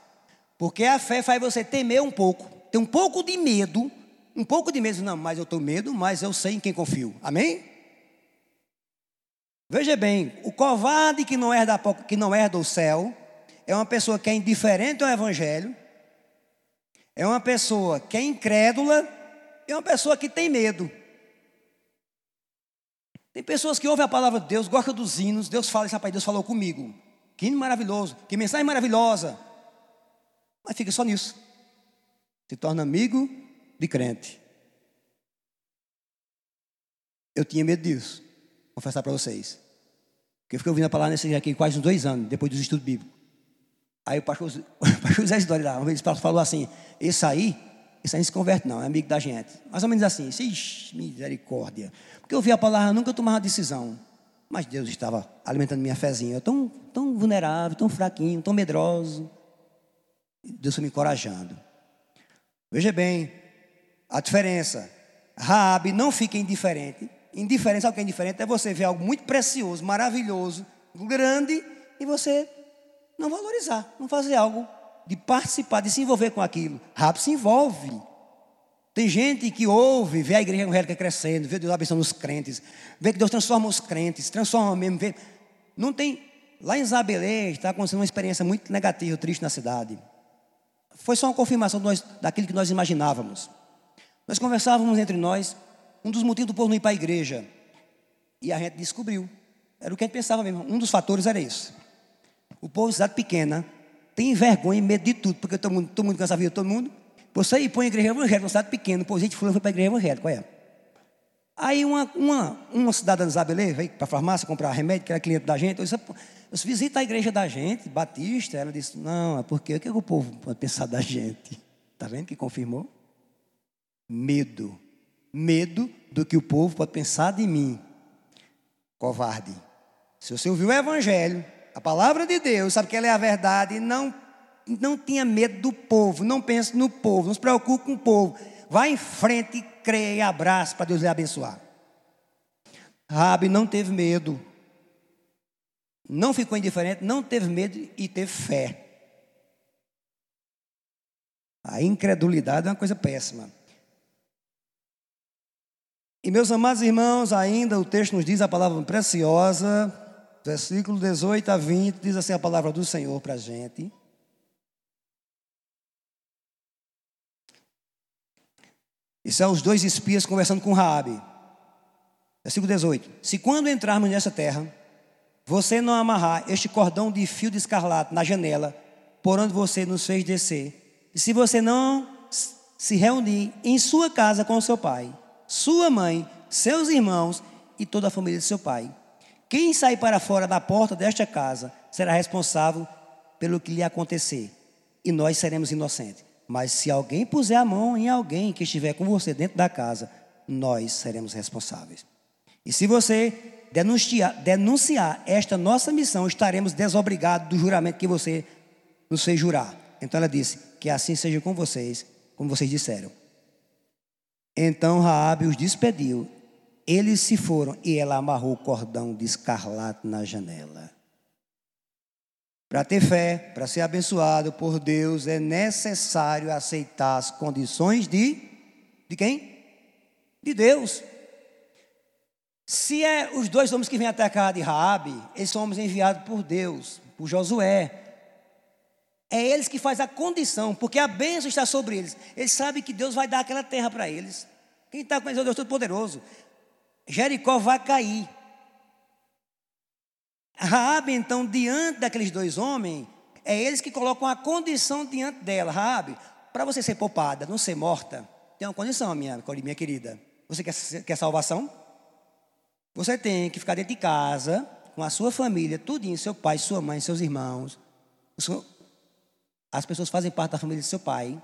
Speaker 1: Porque a fé faz você temer um pouco, ter um pouco de medo, um pouco de medo, não, mas eu tenho medo, mas eu sei em quem confio. Amém? Veja bem, o covarde que não é da que não é do céu é uma pessoa que é indiferente ao evangelho, é uma pessoa que é incrédula, é uma pessoa que tem medo. Tem pessoas que ouvem a palavra de Deus, gostam dos hinos, Deus fala, rapaz, Deus falou comigo. Que hino maravilhoso, que mensagem maravilhosa. Mas fica só nisso. Se torna amigo de crente. Eu tinha medo disso. Confessar para vocês. Porque eu fiquei ouvindo a palavra nesse aqui quase uns dois anos, depois dos estudos bíblicos. Aí o pastor, José *laughs* Isidore lá, uma vez falou assim, esse aí, esse aí não se converte não, é amigo da gente. Mais ou menos assim, ixi, misericórdia. Porque eu ouvi a palavra, nunca tomava decisão. Mas Deus estava alimentando minha fezinha. Eu tão, tão vulnerável, tão fraquinho, tão medroso. Deus foi me encorajando. Veja bem, a diferença. Raabe não fica indiferente. Indiferença, algo que é indiferente é você ver algo muito precioso, maravilhoso, grande, e você não valorizar, não fazer algo de participar, de se envolver com aquilo. Raabe se envolve. Tem gente que ouve, vê a igreja evangélica crescendo, vê Deus abençoando os crentes, vê que Deus transforma os crentes, transforma mesmo. Vê. Não tem. Lá em Zabelê está acontecendo uma experiência muito negativa, triste na cidade. Foi só uma confirmação nós, daquilo que nós imaginávamos. Nós conversávamos entre nós, um dos motivos do povo não ir para a igreja. E a gente descobriu. Era o que a gente pensava mesmo. Um dos fatores era isso. O povo de cidade pequena tem vergonha e medo de tudo, porque todo mundo, todo mundo cansa a vida de todo mundo. Você ir para uma igreja evangélica, uma cidade pequena, pô, gente fulano foi para a igreja evangélica, qual é? Aí uma, uma, uma cidadã de Zabelê veio para a farmácia comprar remédio, que era cliente da gente. Eu disse, disse, visita a igreja da gente, Batista. Ela disse, não, é porque o que, é que o povo pode pensar da gente? Está vendo que confirmou? Medo. Medo do que o povo pode pensar de mim. Covarde. Se você ouviu o evangelho, a palavra de Deus, sabe que ela é a verdade, não não tenha medo do povo, não pense no povo, não se preocupe com o povo. Vá em frente, creia e abraça para Deus lhe abençoar. Rabi não teve medo, não ficou indiferente, não teve medo e teve fé. A incredulidade é uma coisa péssima. E meus amados irmãos, ainda o texto nos diz a palavra preciosa, versículo 18 a 20, diz assim a palavra do Senhor para a gente. Isso são os dois espias conversando com Raabe. Versículo 18. Se quando entrarmos nessa terra, você não amarrar este cordão de fio de escarlate na janela, por onde você nos fez descer, e se você não se reunir em sua casa com seu pai, sua mãe, seus irmãos e toda a família de seu pai, quem sair para fora da porta desta casa será responsável pelo que lhe acontecer, e nós seremos inocentes. Mas se alguém puser a mão em alguém que estiver com você dentro da casa, nós seremos responsáveis. E se você denunciar, denunciar esta nossa missão, estaremos desobrigados do juramento que você nos fez jurar. Então ela disse: Que assim seja com vocês, como vocês disseram. Então Raabe os despediu. Eles se foram e ela amarrou o cordão de escarlate na janela. Para ter fé, para ser abençoado por Deus, é necessário aceitar as condições de de quem? De Deus. Se é os dois homens que vêm até a casa de Raabe, eles são homens enviados por Deus, por Josué. É eles que faz a condição, porque a bênção está sobre eles. Eles sabem que Deus vai dar aquela terra para eles. Quem está conhecendo o Deus Todo-Poderoso? Jericó vai cair. Raabe, então, diante daqueles dois homens, é eles que colocam a condição diante dela. Raabe, para você ser poupada, não ser morta, tem uma condição, minha, minha querida. Você quer, quer salvação? Você tem que ficar dentro de casa, com a sua família, tudinho, seu pai, sua mãe, seus irmãos. As pessoas fazem parte da família de seu pai.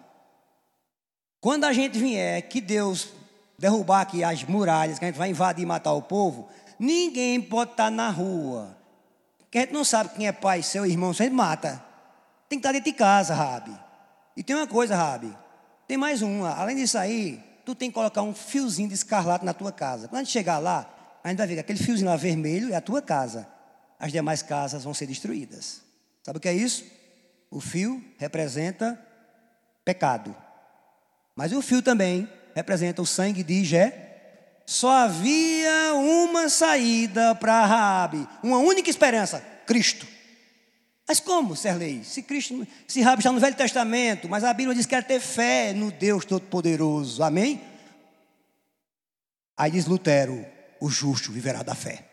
Speaker 1: Quando a gente vier, que Deus derrubar aqui as muralhas, que a gente vai invadir e matar o povo, ninguém pode estar na rua que a gente não sabe quem é pai, seu irmão, você mata. Tem que estar dentro de casa, Rabi. E tem uma coisa, Rabi. Tem mais uma. Além disso aí, tu tem que colocar um fiozinho de escarlate na tua casa. Quando a gente chegar lá, a gente vai ver que aquele fiozinho lá vermelho é a tua casa. As demais casas vão ser destruídas. Sabe o que é isso? O fio representa pecado. Mas o fio também representa o sangue de Jé só havia uma saída para Raabe, uma única esperança, Cristo. Mas como, Serlei? Se Cristo, se Raabe está no Velho Testamento, mas a Bíblia diz que era ter fé no Deus Todo-Poderoso. Amém? Aí diz Lutero, o justo viverá da fé.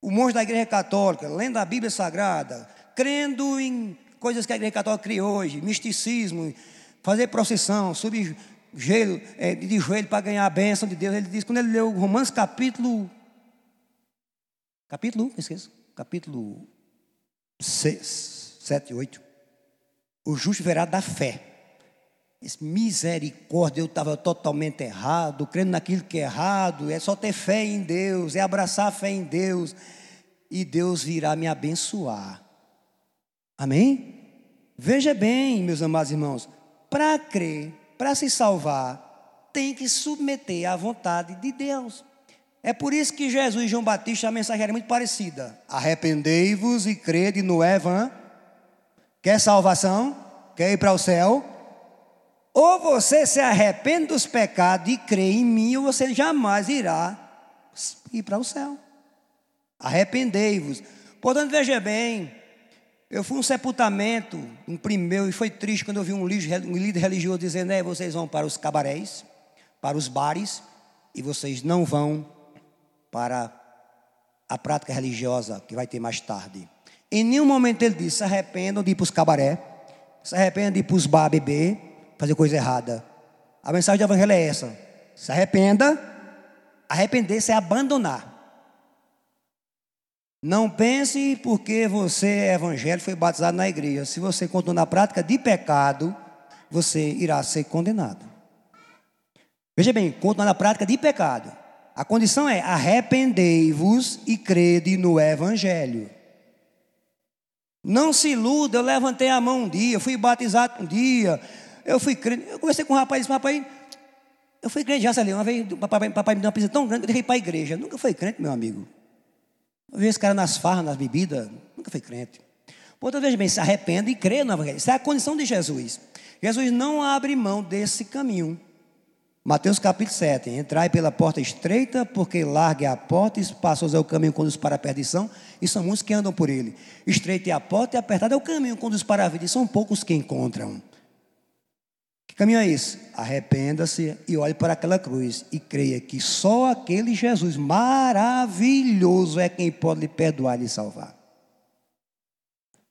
Speaker 1: O monge da Igreja Católica, lendo a Bíblia Sagrada, crendo em coisas que a Igreja Católica criou hoje, misticismo, fazer procissão, subir gelo, é, de joelho para ganhar a bênção de Deus. Ele diz, quando ele leu Romanos capítulo. Capítulo, esqueço. Capítulo 6, 7, 8. O justo verá da fé. Disse, misericórdia, eu estava totalmente errado, crendo naquilo que é errado, é só ter fé em Deus, é abraçar a fé em Deus, e Deus virá me abençoar. Amém? Veja bem, meus amados irmãos, para crer, para se salvar, tem que submeter à vontade de Deus. É por isso que Jesus e João Batista, a mensagem era muito parecida. Arrependei-vos e crede no Evan. Quer salvação? Quer ir para o céu? Ou você se arrepende dos pecados e crê em mim, ou você jamais irá ir para o céu. Arrependei-vos. Portanto, veja bem, eu fui um sepultamento, um primeiro, e foi triste quando eu vi um líder, religioso dizendo: é, vocês vão para os cabarés, para os bares, e vocês não vão para a prática religiosa que vai ter mais tarde. Em nenhum momento ele disse: se arrependam de ir para os cabaré, se arrependam de ir para os bar beber, fazer coisa errada. A mensagem do Evangelho é essa: se arrependa, arrepender-se é abandonar. Não pense porque você é evangélico, foi batizado na igreja. Se você continuar na prática de pecado, você irá ser condenado. Veja bem, continuar na prática de pecado. A condição é arrependei-vos e crede no evangelho. Não se iluda, eu levantei a mão um dia, fui batizado um dia, eu fui crente. Eu conversei com um rapaz, disse, rapaz, eu fui crente já, ali, uma vez, papai, papai me deu uma pizza tão grande, eu deixei para a igreja. Nunca foi crente, meu amigo. Eu vi esse cara nas farras, nas bebidas, nunca foi crente. Portanto, veja bem, se arrependa e crê no Evangelho. Isso é a condição de Jesus. Jesus não abre mão desse caminho. Mateus capítulo 7. Entrai pela porta estreita, porque larga a porta, e espaçoso é o caminho que conduz para a perdição, e são muitos que andam por ele. Estreita é a porta e apertada é o caminho que conduz para a vida, e são poucos que encontram. Que caminho é esse? Arrependa-se e olhe para aquela cruz e creia que só aquele Jesus maravilhoso é quem pode lhe perdoar e lhe salvar.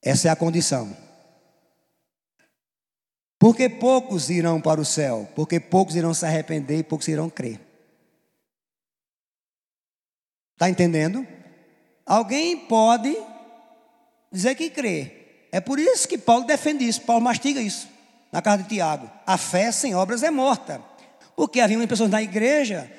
Speaker 1: Essa é a condição. Porque poucos irão para o céu, porque poucos irão se arrepender e poucos irão crer. Está entendendo? Alguém pode dizer que crê. É por isso que Paulo defende isso, Paulo mastiga isso na casa de Tiago. A fé sem obras é morta. Porque havia pessoas na igreja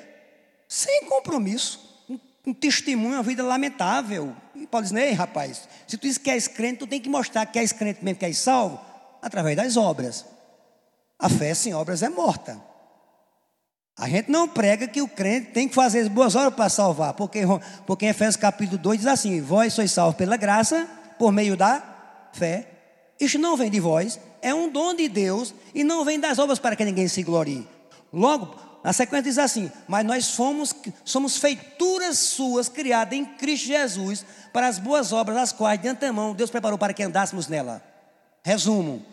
Speaker 1: sem compromisso, um, um testemunho, uma vida lamentável. E Paulo diz: Ei, rapaz, se tu diz que és crente, tu tem que mostrar que és crente mesmo, que és salvo, através das obras. A fé sem obras é morta. A gente não prega que o crente tem que fazer as boas obras para salvar, porque, porque em Efésios capítulo 2 diz assim: Vós sois salvos pela graça, por meio da fé. Isso não vem de vós, é um dom de Deus e não vem das obras para que ninguém se glorie. Logo, a sequência diz assim: Mas nós fomos, somos feituras suas, criadas em Cristo Jesus, para as boas obras, as quais de antemão Deus preparou para que andássemos nela. Resumo: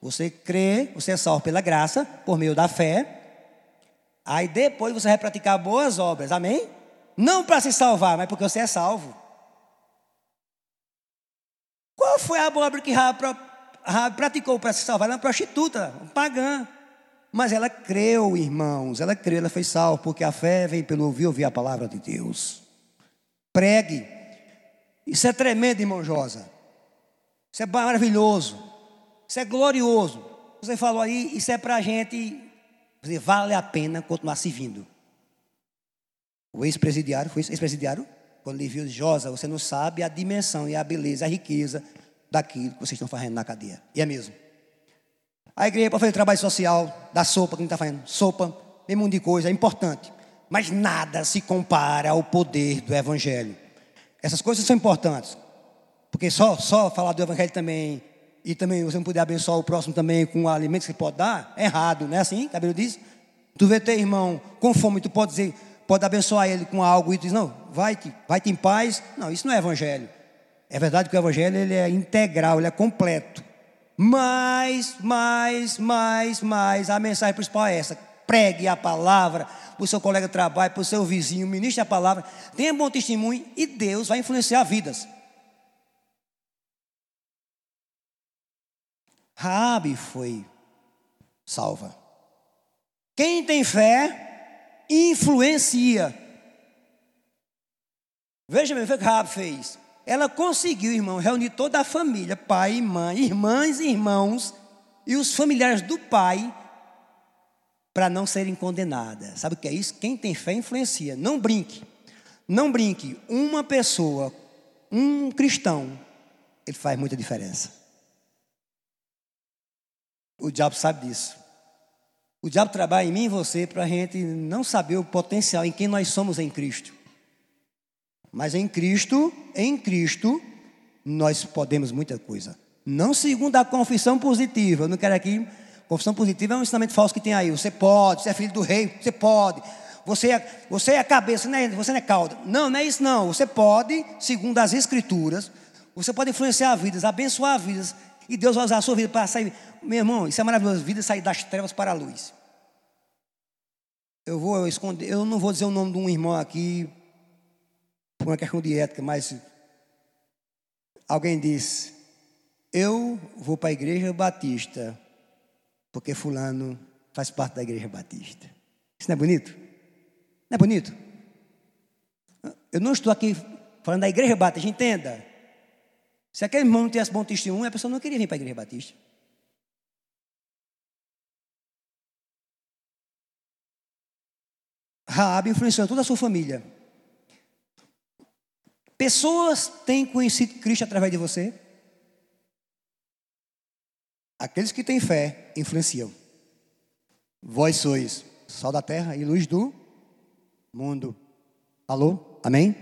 Speaker 1: você crê, você é salvo pela graça, por meio da fé. Aí depois você vai praticar boas obras, amém? Não para se salvar, mas porque você é salvo. Qual foi a boa obra que Rafa praticou para se salvar, ela é uma prostituta, um pagã. Mas ela creu, irmãos, ela creu, ela foi salva, porque a fé vem pelo ouvir, ouvir a palavra de Deus. Pregue. Isso é tremendo, irmão Josa. Isso é maravilhoso. Isso é glorioso. Você falou aí, isso é para a gente, vale a pena continuar servindo. O ex-presidiário, foi ex-presidiário, quando ele viu Josa, você não sabe a dimensão e a beleza, a riqueza daquilo que vocês estão fazendo na cadeia. E é mesmo. A igreja para fazer trabalho social, da sopa que a gente está fazendo, sopa, tem um de coisa, é importante. Mas nada se compara ao poder do Evangelho. Essas coisas são importantes. Porque só, só falar do Evangelho também, e também você não puder abençoar o próximo também com alimentos que pode dar, é errado, não é assim? Cabelo diz? Tu vê teu irmão com fome, tu pode dizer, pode abençoar ele com algo e diz, não, vai-te, vai-te em paz. Não, isso não é Evangelho. É verdade que o evangelho ele é integral, ele é completo. Mas, mais, mais, mais, a mensagem principal é essa. Pregue a palavra para o seu colega de trabalho, para o seu vizinho, ministre a palavra, tenha bom testemunho e Deus vai influenciar vidas. Rabi foi salva. Quem tem fé influencia. Veja bem o que Rabi fez. Ela conseguiu, irmão, reunir toda a família, pai e mãe, irmãs e irmãos, e os familiares do pai, para não serem condenadas. Sabe o que é isso? Quem tem fé influencia. Não brinque. Não brinque. Uma pessoa, um cristão, ele faz muita diferença. O diabo sabe disso. O diabo trabalha em mim e você para a gente não saber o potencial em quem nós somos em Cristo. Mas em Cristo, em Cristo, nós podemos muita coisa. Não segundo a confissão positiva. Eu não quero aqui. Confissão positiva é um ensinamento falso que tem aí. Você pode, você é filho do rei, você pode. Você é, você é a cabeça, não é, você não é cauda. Não, não é isso não. Você pode, segundo as escrituras, você pode influenciar vidas, abençoar vidas. E Deus vai usar a sua vida para sair. Meu irmão, isso é maravilhoso. Vida sair das trevas para a luz. Eu vou esconder, eu não vou dizer o nome de um irmão aqui, por uma questão de ética, mas alguém disse: Eu vou para a igreja batista, porque Fulano faz parte da igreja batista. Isso não é bonito? Não é bonito? Eu não estou aqui falando da igreja batista, entenda. Se aquele irmão não tivesse bom testemunho, a pessoa não queria vir para a igreja batista. Raab influenciou toda a sua família. Pessoas têm conhecido Cristo através de você? Aqueles que têm fé influenciam. Vós sois sal da terra e luz do mundo. Alô? Amém?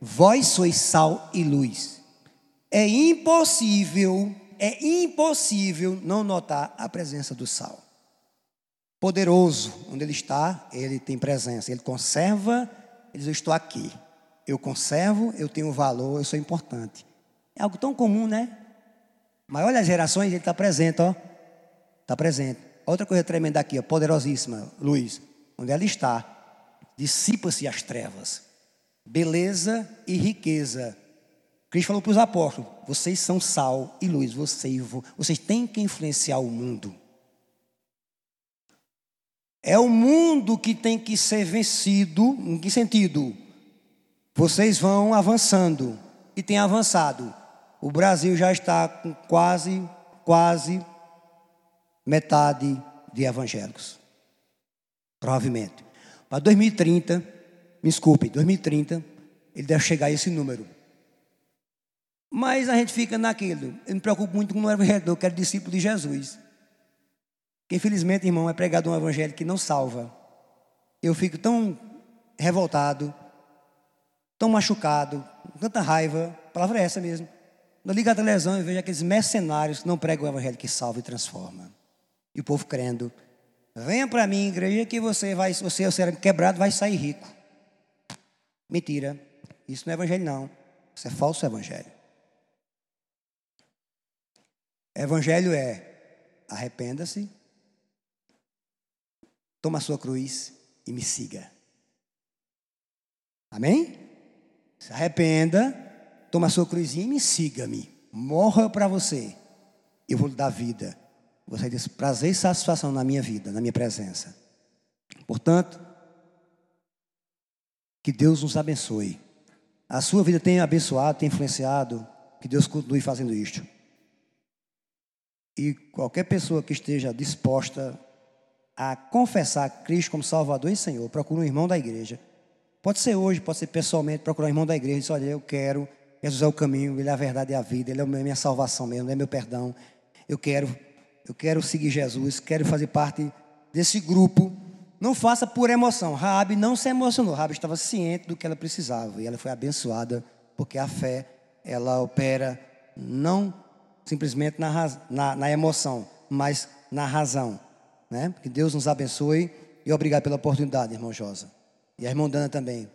Speaker 1: Vós sois sal e luz. É impossível, é impossível não notar a presença do sal. Poderoso, onde ele está, ele tem presença. Ele conserva, ele diz: Eu estou aqui. Eu conservo, eu tenho valor, eu sou importante. É algo tão comum, né? Mas olha as gerações, ele está presente, ó. Está presente. Outra coisa tremenda aqui, ó, poderosíssima, Luiz. Onde ela está, dissipa-se as trevas. Beleza e riqueza. Cristo falou para os apóstolos: vocês são sal e luz, vocês, vocês têm que influenciar o mundo. É o mundo que tem que ser vencido. Em que sentido? Vocês vão avançando e tem avançado. O Brasil já está com quase, quase metade de evangélicos. Provavelmente. Para 2030, me desculpe, 2030, ele deve chegar a esse número. Mas a gente fica naquilo. Eu me preocupo muito com o evangelho, eu quero discípulo de Jesus. Que infelizmente, irmão, é pregado um evangelho que não salva. Eu fico tão revoltado, tão machucado, com tanta raiva, a palavra é essa mesmo. Quando eu ligo a televisão e vejo aqueles mercenários que não pregam o evangelho que salva e transforma. E o povo crendo. Venha para mim, igreja, que você vai, você será quebrado, vai sair rico. Mentira. Isso não é evangelho, não. Isso é falso evangelho. Evangelho é arrependa-se, toma a sua cruz e me siga. Amém? Se arrependa, toma a sua cruzinha e me siga-me. Morra para você. Eu vou lhe dar vida. Você diz prazer e satisfação na minha vida, na minha presença. Portanto, que Deus nos abençoe. A sua vida tem abençoado, tem influenciado. Que Deus continue fazendo isto. E qualquer pessoa que esteja disposta a confessar Cristo como Salvador e Senhor, procure um irmão da igreja Pode ser hoje, pode ser pessoalmente, procurar um irmão da igreja e dizer, olha, eu quero, Jesus é o caminho, Ele é a verdade e a vida, Ele é a minha salvação mesmo, Ele é meu perdão. Eu quero, eu quero seguir Jesus, quero fazer parte desse grupo. Não faça por emoção. Raabe não se emocionou. Raabe estava ciente do que ela precisava e ela foi abençoada porque a fé ela opera não simplesmente na, na, na emoção, mas na razão, né? Que Deus nos abençoe e obrigado pela oportunidade, irmão Josa. E a irmã Dana também.